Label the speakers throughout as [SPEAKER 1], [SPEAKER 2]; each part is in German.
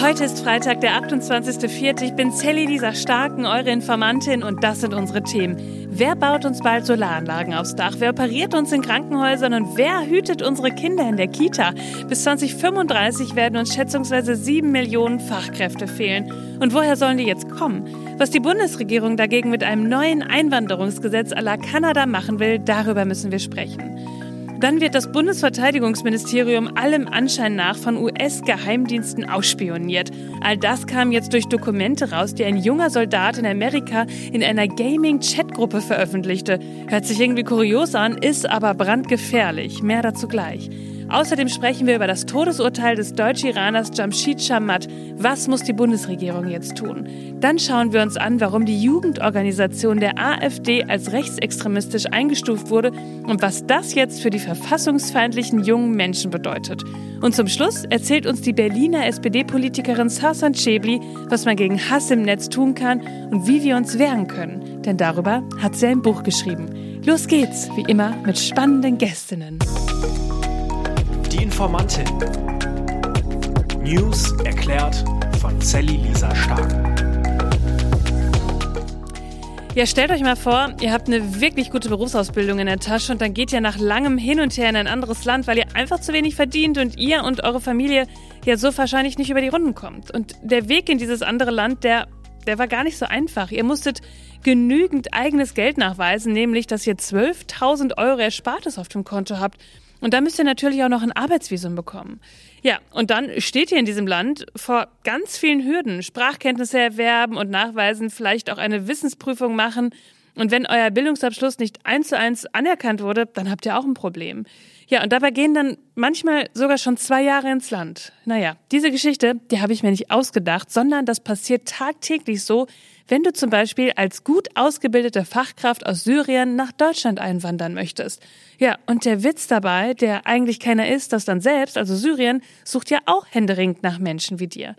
[SPEAKER 1] Heute ist Freitag, der 28.04. Ich bin Sally Lisa Starken, eure Informantin und das sind unsere Themen. Wer baut uns bald Solaranlagen aufs Dach? Wer operiert uns in Krankenhäusern und wer hütet unsere Kinder in der Kita? Bis 2035 werden uns schätzungsweise sieben Millionen Fachkräfte fehlen. Und woher sollen die jetzt kommen? Was die Bundesregierung dagegen mit einem neuen Einwanderungsgesetz à la Kanada machen will, darüber müssen wir sprechen. Dann wird das Bundesverteidigungsministerium allem Anschein nach von US-Geheimdiensten ausspioniert. All das kam jetzt durch Dokumente raus, die ein junger Soldat in Amerika in einer Gaming-Chatgruppe veröffentlichte. Hört sich irgendwie kurios an, ist aber brandgefährlich. Mehr dazu gleich. Außerdem sprechen wir über das Todesurteil des Deutsch-Iraners Jamshid Shamat. Was muss die Bundesregierung jetzt tun? Dann schauen wir uns an, warum die Jugendorganisation der AfD als rechtsextremistisch eingestuft wurde und was das jetzt für die verfassungsfeindlichen jungen Menschen bedeutet. Und zum Schluss erzählt uns die Berliner SPD-Politikerin Sasan Chebli, was man gegen Hass im Netz tun kann und wie wir uns wehren können. Denn darüber hat sie ein Buch geschrieben. Los geht's, wie immer, mit spannenden Gästinnen.
[SPEAKER 2] Informantin. News erklärt von Sally Lisa Stark.
[SPEAKER 1] Ja, stellt euch mal vor, ihr habt eine wirklich gute Berufsausbildung in der Tasche und dann geht ihr nach langem Hin und Her in ein anderes Land, weil ihr einfach zu wenig verdient und ihr und eure Familie ja so wahrscheinlich nicht über die Runden kommt. Und der Weg in dieses andere Land, der, der war gar nicht so einfach. Ihr musstet genügend eigenes Geld nachweisen, nämlich, dass ihr 12.000 Euro Erspartes auf dem Konto habt und da müsst ihr natürlich auch noch ein Arbeitsvisum bekommen. Ja, und dann steht ihr in diesem Land vor ganz vielen Hürden. Sprachkenntnisse erwerben und nachweisen, vielleicht auch eine Wissensprüfung machen. Und wenn euer Bildungsabschluss nicht eins zu eins anerkannt wurde, dann habt ihr auch ein Problem. Ja, und dabei gehen dann manchmal sogar schon zwei Jahre ins Land. Naja, diese Geschichte, die habe ich mir nicht ausgedacht, sondern das passiert tagtäglich so, wenn du zum Beispiel als gut ausgebildete Fachkraft aus Syrien nach Deutschland einwandern möchtest. Ja, und der Witz dabei, der eigentlich keiner ist, dass dann selbst, also Syrien, sucht ja auch händeringend nach Menschen wie dir.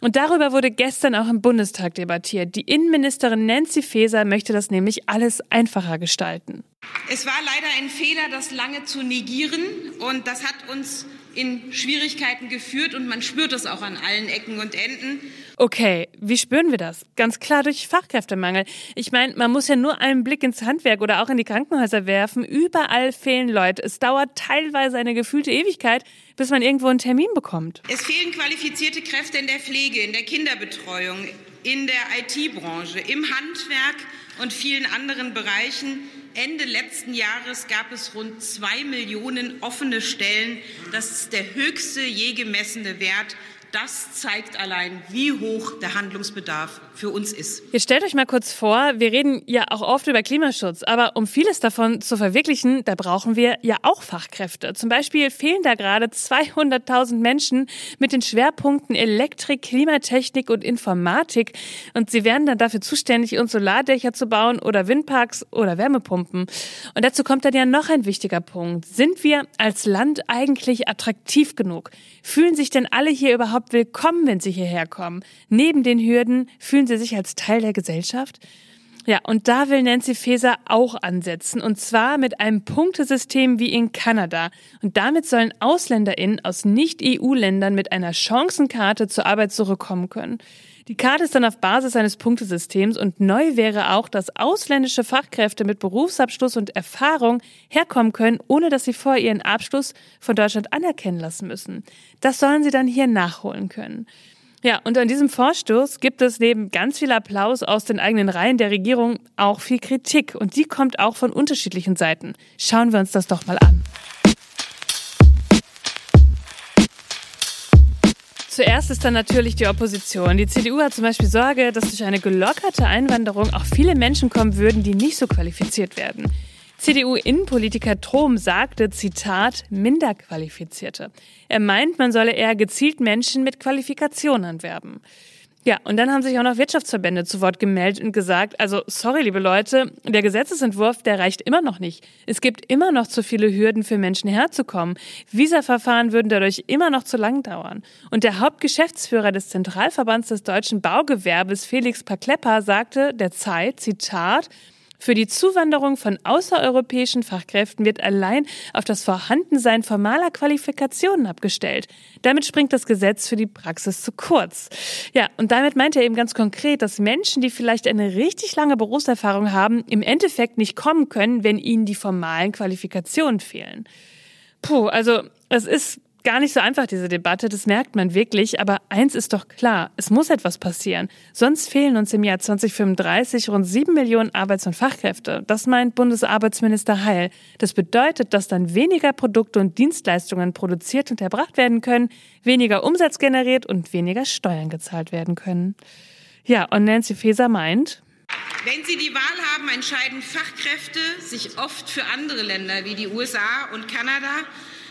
[SPEAKER 1] Und darüber wurde gestern auch im Bundestag debattiert. Die Innenministerin Nancy Faeser möchte das nämlich alles einfacher gestalten.
[SPEAKER 3] Es war leider ein Fehler, das lange zu negieren. Und das hat uns in Schwierigkeiten geführt. Und man spürt es auch an allen Ecken und Enden.
[SPEAKER 1] Okay, wie spüren wir das? Ganz klar durch Fachkräftemangel. Ich meine, man muss ja nur einen Blick ins Handwerk oder auch in die Krankenhäuser werfen. Überall fehlen Leute. Es dauert teilweise eine gefühlte Ewigkeit, bis man irgendwo einen Termin bekommt.
[SPEAKER 3] Es fehlen qualifizierte Kräfte in der Pflege, in der Kinderbetreuung, in der IT-Branche, im Handwerk und vielen anderen Bereichen. Ende letzten Jahres gab es rund zwei Millionen offene Stellen. Das ist der höchste je gemessene Wert das zeigt allein, wie hoch der Handlungsbedarf für uns ist.
[SPEAKER 1] Jetzt stellt euch mal kurz vor, wir reden ja auch oft über Klimaschutz, aber um vieles davon zu verwirklichen, da brauchen wir ja auch Fachkräfte. Zum Beispiel fehlen da gerade 200.000 Menschen mit den Schwerpunkten Elektrik, Klimatechnik und Informatik und sie werden dann dafür zuständig, uns Solardächer zu bauen oder Windparks oder Wärmepumpen. Und dazu kommt dann ja noch ein wichtiger Punkt. Sind wir als Land eigentlich attraktiv genug? Fühlen sich denn alle hier überhaupt willkommen, wenn sie hierher kommen? Neben den Hürden fühlen sie sich als Teil der Gesellschaft? Ja, und da will Nancy Faeser auch ansetzen, und zwar mit einem Punktesystem wie in Kanada. Und damit sollen AusländerInnen aus Nicht-EU-Ländern mit einer Chancenkarte zur Arbeitssuche kommen können. Die Karte ist dann auf Basis eines Punktesystems und neu wäre auch, dass ausländische Fachkräfte mit Berufsabschluss und Erfahrung herkommen können, ohne dass sie vor ihren Abschluss von Deutschland anerkennen lassen müssen. Das sollen sie dann hier nachholen können. Ja, und an diesem Vorstoß gibt es neben ganz viel Applaus aus den eigenen Reihen der Regierung auch viel Kritik und die kommt auch von unterschiedlichen Seiten. Schauen wir uns das doch mal an. Zuerst ist dann natürlich die Opposition. Die CDU hat zum Beispiel Sorge, dass durch eine gelockerte Einwanderung auch viele Menschen kommen würden, die nicht so qualifiziert werden. CDU-Innenpolitiker Trom sagte, Zitat, Minderqualifizierte. Er meint, man solle eher gezielt Menschen mit Qualifikationen anwerben. Ja, und dann haben sich auch noch Wirtschaftsverbände zu Wort gemeldet und gesagt, also sorry, liebe Leute, der Gesetzesentwurf, der reicht immer noch nicht. Es gibt immer noch zu viele Hürden für Menschen herzukommen. Visa-Verfahren würden dadurch immer noch zu lang dauern. Und der Hauptgeschäftsführer des Zentralverbands des deutschen Baugewerbes, Felix Paklepper, sagte der Zeit, Zitat, Für die Zuwanderung von außereuropäischen Fachkräften wird allein auf das Vorhandensein formaler Qualifikationen abgestellt. Damit springt das Gesetz für die Praxis zu kurz. Ja, und damit meint er eben ganz konkret, dass Menschen, die vielleicht eine richtig lange Berufserfahrung haben, im Endeffekt nicht kommen können, wenn ihnen die formalen Qualifikationen fehlen. Puh, also es ist gar nicht so einfach, diese Debatte, das merkt man wirklich. Aber eins ist doch klar, es muss etwas passieren. Sonst fehlen uns im Jahr 2035 rund sieben Millionen Arbeits- und Fachkräfte. Das meint Bundesarbeitsminister Heil. Das bedeutet, dass dann weniger Produkte und Dienstleistungen produziert und erbracht werden können, weniger Umsatz generiert und weniger Steuern gezahlt werden können. Ja, und Nancy Faeser meint,
[SPEAKER 3] wenn Sie die Wahl haben, entscheiden Fachkräfte sich oft für andere Länder wie die USA und Kanada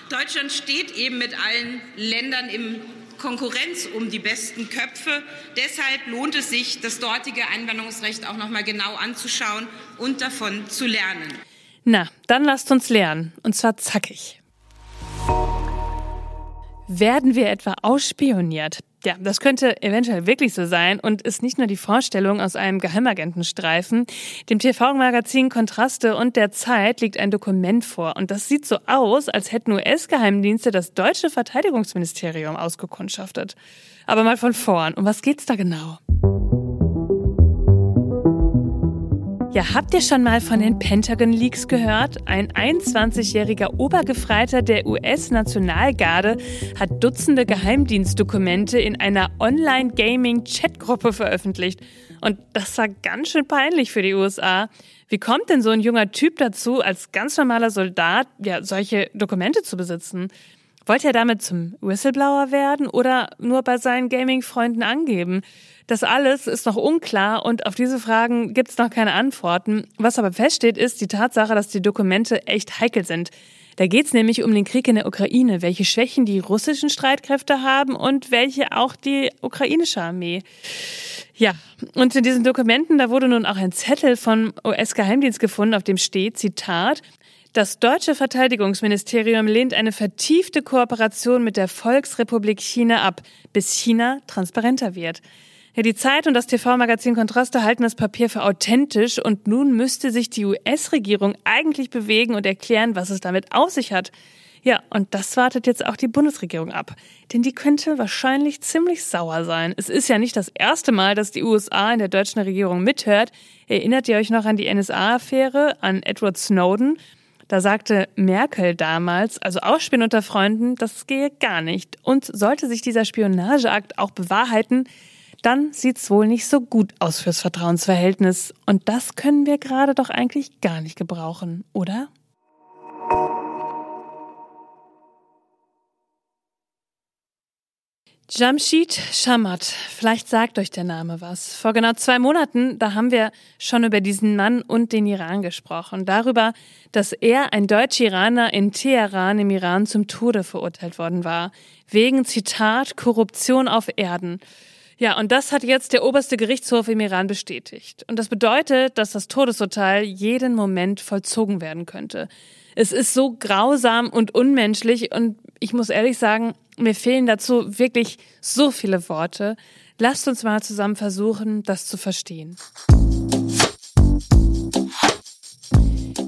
[SPEAKER 3] Deutschland steht eben mit allen Ländern im Konkurrenz um die besten Köpfe. Deshalb lohnt es sich, das dortige Einwanderungsrecht auch noch mal genau anzuschauen und davon zu lernen.
[SPEAKER 1] Na, dann lasst uns lernen, und zwar zackig. Werden wir etwa ausspioniert? Ja, das könnte eventuell wirklich so sein und ist nicht nur die Vorstellung aus einem Geheimagentenstreifen. Dem TV-Magazin Kontraste und der Zeit liegt ein Dokument vor und das sieht so aus, als hätten US-Geheimdienste das deutsche Verteidigungsministerium ausgekundschaftet. Aber mal von vorn, um was geht's da genau? Ja, habt ihr schon mal von den Pentagon Leaks gehört? Ein 21-jähriger Obergefreiter der US-Nationalgarde hat Dutzende Geheimdienstdokumente in einer Online-Gaming-Chatgruppe veröffentlicht. Und das war ganz schön peinlich für die USA. Wie kommt denn so ein junger Typ dazu, als ganz normaler Soldat ja, solche Dokumente zu besitzen? Wollte er damit zum Whistleblower werden oder nur bei seinen Gaming-Freunden angeben? Das alles ist noch unklar und auf diese Fragen gibt es noch keine Antworten. Was aber feststeht, ist die Tatsache, dass die Dokumente echt heikel sind. Da geht es nämlich um den Krieg in der Ukraine, welche Schwächen die russischen Streitkräfte haben und welche auch die ukrainische Armee. Ja, und in diesen Dokumenten, da wurde nun auch ein Zettel vom US-Geheimdienst gefunden, auf dem steht, Zitat, das deutsche Verteidigungsministerium lehnt eine vertiefte Kooperation mit der Volksrepublik China ab, bis China transparenter wird. Ja, die Zeit und das TV-Magazin Kontraste halten das Papier für authentisch und nun müsste sich die US-Regierung eigentlich bewegen und erklären, was es damit auf sich hat. Ja, und das wartet jetzt auch die Bundesregierung ab. Denn die könnte wahrscheinlich ziemlich sauer sein. Es ist ja nicht das erste Mal, dass die USA in der deutschen Regierung mithört. Erinnert ihr euch noch an die NSA-Affäre, an Edward Snowden? Da sagte Merkel damals, also Ausspielen unter Freunden, das gehe gar nicht. Und sollte sich dieser Spionageakt auch bewahrheiten, dann sieht's wohl nicht so gut aus fürs Vertrauensverhältnis. Und das können wir gerade doch eigentlich gar nicht gebrauchen, oder? Jamshid Shamat, vielleicht sagt euch der Name was. Vor genau zwei Monaten, da haben wir schon über diesen Mann und den Iran gesprochen. Darüber, dass er, ein deutscher Iraner in Teheran im Iran zum Tode verurteilt worden war. Wegen, Zitat, Korruption auf Erden. Ja, und das hat jetzt der oberste Gerichtshof im Iran bestätigt. Und das bedeutet, dass das Todesurteil jeden Moment vollzogen werden könnte. Es ist so grausam und unmenschlich und ich muss ehrlich sagen, mir fehlen dazu wirklich so viele Worte. Lasst uns mal zusammen versuchen, das zu verstehen.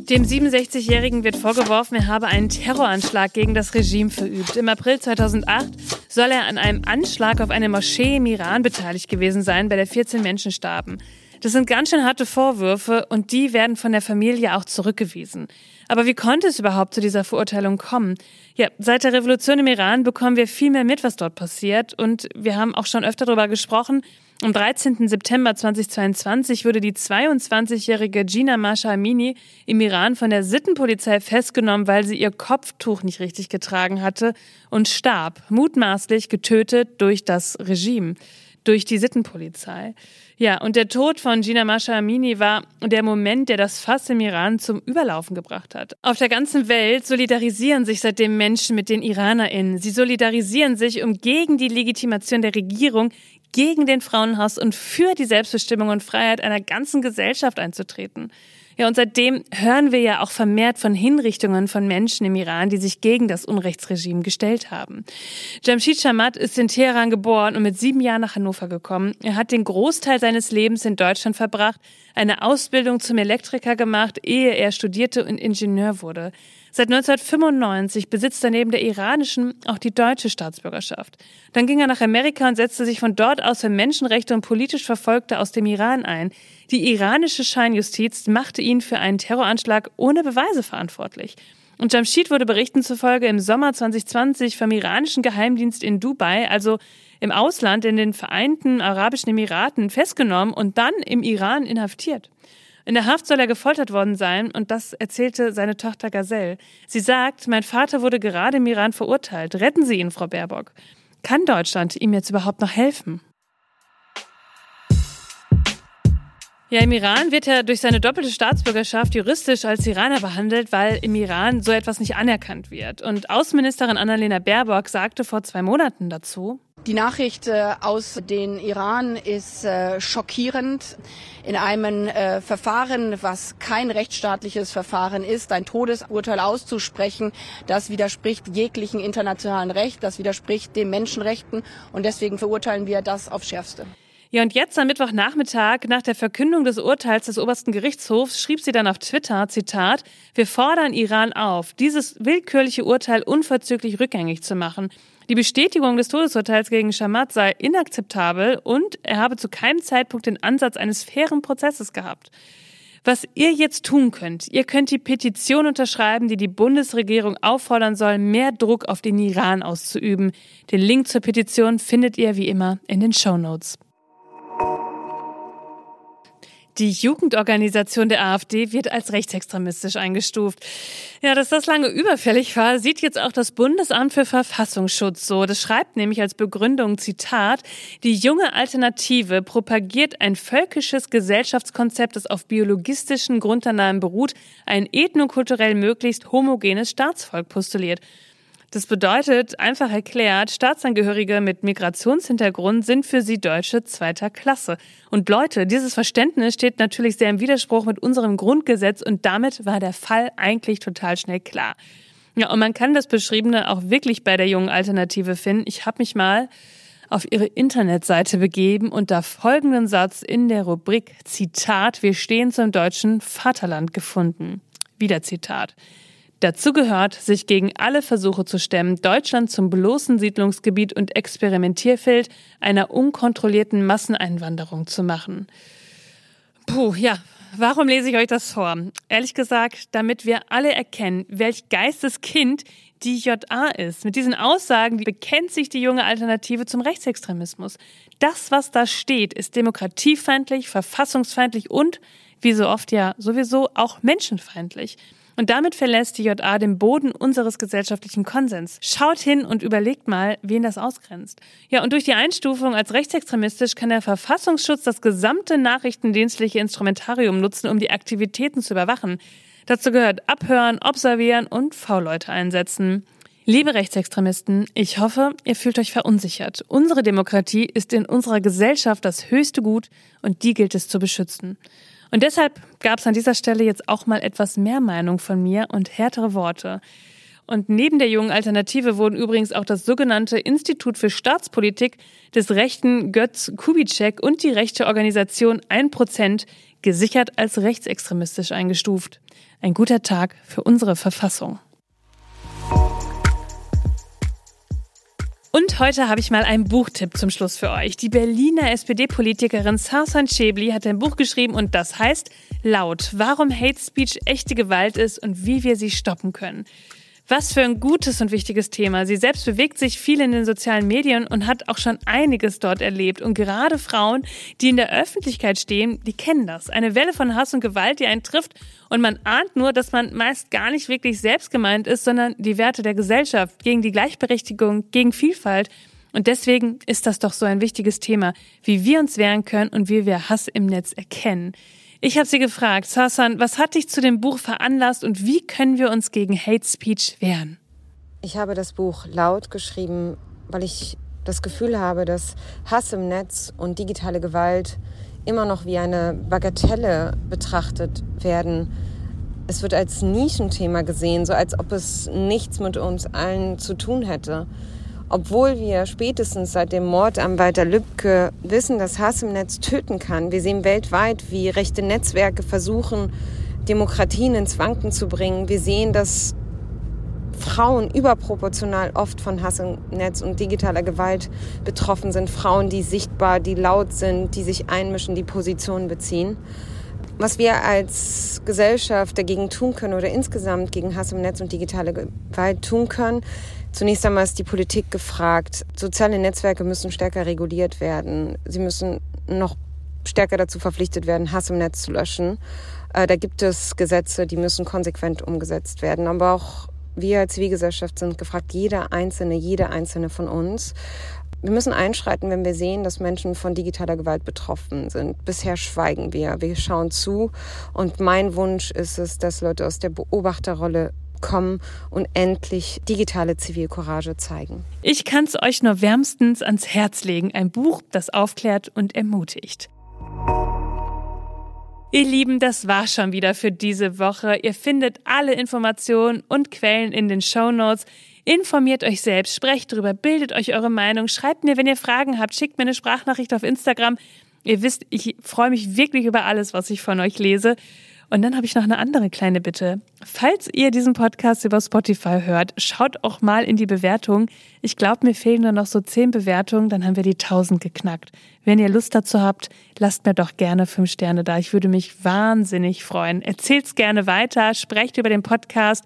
[SPEAKER 1] Dem 67-Jährigen wird vorgeworfen, er habe einen Terroranschlag gegen das Regime verübt. Im April 2008 soll er an einem Anschlag auf eine Moschee im Iran beteiligt gewesen sein, bei der 14 Menschen starben. Das sind ganz schön harte Vorwürfe und die werden von der Familie auch zurückgewiesen. Aber wie konnte es überhaupt zu dieser Verurteilung kommen? Ja, seit der Revolution im Iran bekommen wir viel mehr mit, was dort passiert und wir haben auch schon öfter darüber gesprochen, am 13. September 2022 wurde die 22-jährige Gina Masha Amini im Iran von der Sittenpolizei festgenommen, weil sie ihr Kopftuch nicht richtig getragen hatte und starb, mutmaßlich getötet durch das Regime, durch die Sittenpolizei. Ja, und der Tod von Gina Masha Amini war der Moment, der das Fass im Iran zum Überlaufen gebracht hat. Auf der ganzen Welt solidarisieren sich seitdem Menschen mit den IranerInnen. Sie solidarisieren sich, um gegen die Legitimation der Regierung gegen den Frauenhass und für die Selbstbestimmung und Freiheit einer ganzen Gesellschaft einzutreten. Ja, und seitdem hören wir ja auch vermehrt von Hinrichtungen von Menschen im Iran, die sich gegen das Unrechtsregime gestellt haben. Jamshid Shamat ist in Teheran geboren und mit sieben Jahren nach Hannover gekommen. Er hat den Großteil seines Lebens in Deutschland verbracht, eine Ausbildung zum Elektriker gemacht, ehe er studierte und Ingenieur wurde. Seit 1995 besitzt er neben der iranischen auch die deutsche Staatsbürgerschaft. Dann ging er nach Amerika und setzte sich von dort aus für Menschenrechte und politisch Verfolgte aus dem Iran ein. Die iranische Scheinjustiz machte ihn für einen Terroranschlag ohne Beweise verantwortlich. Und Jamshid wurde Berichten zufolge im Sommer 2020 vom iranischen Geheimdienst in Dubai, also im Ausland in den Vereinten Arabischen Emiraten, festgenommen und dann im Iran inhaftiert. In der Haft soll er gefoltert worden sein und das erzählte seine Tochter Gazelle. Sie sagt, mein Vater wurde gerade im Iran verurteilt. Retten Sie ihn, Frau Baerbock. Kann Deutschland ihm jetzt überhaupt noch helfen? Ja, im Iran wird er durch seine doppelte Staatsbürgerschaft juristisch als Iraner behandelt, weil im Iran so etwas nicht anerkannt wird. Und Außenministerin Annalena Baerbock sagte vor zwei Monaten dazu,
[SPEAKER 4] die Nachricht äh, aus den Iran ist äh, schockierend. In einem äh, Verfahren, was kein rechtsstaatliches Verfahren ist, ein Todesurteil auszusprechen, das widerspricht jeglichen internationalen Recht, das widerspricht den Menschenrechten und deswegen verurteilen wir das aufs Schärfste.
[SPEAKER 1] Ja, und jetzt am Mittwochnachmittag, nach der Verkündung des Urteils des obersten Gerichtshofs, schrieb sie dann auf Twitter, Zitat, wir fordern Iran auf, dieses willkürliche Urteil unverzüglich rückgängig zu machen. Die Bestätigung des Todesurteils gegen Shamat sei inakzeptabel und er habe zu keinem Zeitpunkt den Ansatz eines fairen Prozesses gehabt. Was ihr jetzt tun könnt, ihr könnt die Petition unterschreiben, die die Bundesregierung auffordern soll, mehr Druck auf den Iran auszuüben. Den Link zur Petition findet ihr wie immer in den Show Notes. Die Jugendorganisation der AfD wird als rechtsextremistisch eingestuft. Ja, dass das lange überfällig war, sieht jetzt auch das Bundesamt für Verfassungsschutz so. Das schreibt nämlich als Begründung, Zitat, die junge Alternative propagiert ein völkisches Gesellschaftskonzept, das auf biologistischen Grundannahmen beruht, ein ethnokulturell möglichst homogenes Staatsvolk postuliert. Das bedeutet, einfach erklärt, Staatsangehörige mit Migrationshintergrund sind für sie Deutsche zweiter Klasse. Und Leute, dieses Verständnis steht natürlich sehr im Widerspruch mit unserem Grundgesetz und damit war der Fall eigentlich total schnell klar. Ja, und man kann das Beschriebene auch wirklich bei der jungen Alternative finden. Ich habe mich mal auf ihre Internetseite begeben und da folgenden Satz in der Rubrik Zitat Wir stehen zum deutschen Vaterland gefunden. Wieder Zitat. Dazu gehört, sich gegen alle Versuche zu stemmen, Deutschland zum bloßen Siedlungsgebiet und Experimentierfeld einer unkontrollierten Masseneinwanderung zu machen. Puh, ja, warum lese ich euch das vor? Ehrlich gesagt, damit wir alle erkennen, welch Geisteskind die JA ist. Mit diesen Aussagen bekennt sich die junge Alternative zum Rechtsextremismus. Das, was da steht, ist demokratiefeindlich, verfassungsfeindlich und, wie so oft ja, sowieso auch menschenfeindlich. Und damit verlässt die JA den Boden unseres gesellschaftlichen Konsens. Schaut hin und überlegt mal, wen das ausgrenzt. Ja, und durch die Einstufung als rechtsextremistisch kann der Verfassungsschutz das gesamte nachrichtendienstliche Instrumentarium nutzen, um die Aktivitäten zu überwachen. Dazu gehört Abhören, Observieren und V-Leute einsetzen. Liebe Rechtsextremisten, ich hoffe, ihr fühlt euch verunsichert. Unsere Demokratie ist in unserer Gesellschaft das höchste Gut und die gilt es zu beschützen. Und deshalb gab es an dieser Stelle jetzt auch mal etwas mehr Meinung von mir und härtere Worte. Und neben der jungen Alternative wurden übrigens auch das sogenannte Institut für Staatspolitik des rechten Götz Kubitschek und die rechte Organisation 1% gesichert als rechtsextremistisch eingestuft. Ein guter Tag für unsere Verfassung. Und heute habe ich mal einen Buchtipp zum Schluss für euch. Die Berliner SPD-Politikerin Sarsan Schäbli hat ein Buch geschrieben und das heißt Laut, warum Hate Speech echte Gewalt ist und wie wir sie stoppen können. Was für ein gutes und wichtiges Thema. Sie selbst bewegt sich viel in den sozialen Medien und hat auch schon einiges dort erlebt. Und gerade Frauen, die in der Öffentlichkeit stehen, die kennen das. Eine Welle von Hass und Gewalt, die einen trifft. Und man ahnt nur, dass man meist gar nicht wirklich selbst gemeint ist, sondern die Werte der Gesellschaft gegen die Gleichberechtigung, gegen Vielfalt. Und deswegen ist das doch so ein wichtiges Thema, wie wir uns wehren können und wie wir Hass im Netz erkennen. Ich habe sie gefragt, Sasan, was hat dich zu dem Buch veranlasst und wie können wir uns gegen Hate Speech wehren?
[SPEAKER 5] Ich habe das Buch laut geschrieben, weil ich das Gefühl habe, dass Hass im Netz und digitale Gewalt immer noch wie eine Bagatelle betrachtet werden. Es wird als Nischenthema gesehen, so als ob es nichts mit uns allen zu tun hätte. Obwohl wir spätestens seit dem Mord am Walter Lübcke wissen, dass Hass im Netz töten kann. Wir sehen weltweit, wie rechte Netzwerke versuchen, Demokratien ins Wanken zu bringen. Wir sehen, dass Frauen überproportional oft von Hass im Netz und digitaler Gewalt betroffen sind. Frauen, die sichtbar, die laut sind, die sich einmischen, die Positionen beziehen. Was wir als Gesellschaft dagegen tun können oder insgesamt gegen Hass im Netz und digitale Gewalt tun können, Zunächst einmal ist die Politik gefragt. Soziale Netzwerke müssen stärker reguliert werden. Sie müssen noch stärker dazu verpflichtet werden, Hass im Netz zu löschen. Äh, da gibt es Gesetze, die müssen konsequent umgesetzt werden. Aber auch wir als Zivilgesellschaft sind gefragt, jeder Einzelne, jede Einzelne von uns. Wir müssen einschreiten, wenn wir sehen, dass Menschen von digitaler Gewalt betroffen sind. Bisher schweigen wir. Wir schauen zu. Und mein Wunsch ist es, dass Leute aus der Beobachterrolle kommen und endlich digitale Zivilcourage zeigen.
[SPEAKER 1] Ich kann es euch nur wärmstens ans Herz legen. Ein Buch, das aufklärt und ermutigt. Ihr Lieben, das war schon wieder für diese Woche. Ihr findet alle Informationen und Quellen in den Show Notes. Informiert euch selbst, sprecht drüber, bildet euch eure Meinung, schreibt mir, wenn ihr Fragen habt, schickt mir eine Sprachnachricht auf Instagram. Ihr wisst, ich freue mich wirklich über alles, was ich von euch lese. Und dann habe ich noch eine andere kleine Bitte. Falls ihr diesen Podcast über Spotify hört, schaut auch mal in die Bewertung. Ich glaube, mir fehlen nur noch so zehn Bewertungen, dann haben wir die 1000 geknackt. Wenn ihr Lust dazu habt, lasst mir doch gerne fünf Sterne da. Ich würde mich wahnsinnig freuen. Erzählt's gerne weiter, sprecht über den Podcast.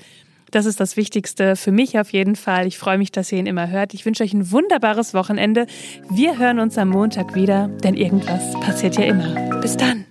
[SPEAKER 1] Das ist das Wichtigste für mich auf jeden Fall. Ich freue mich, dass ihr ihn immer hört. Ich wünsche euch ein wunderbares Wochenende. Wir hören uns am Montag wieder, denn irgendwas passiert ja immer. Bis dann.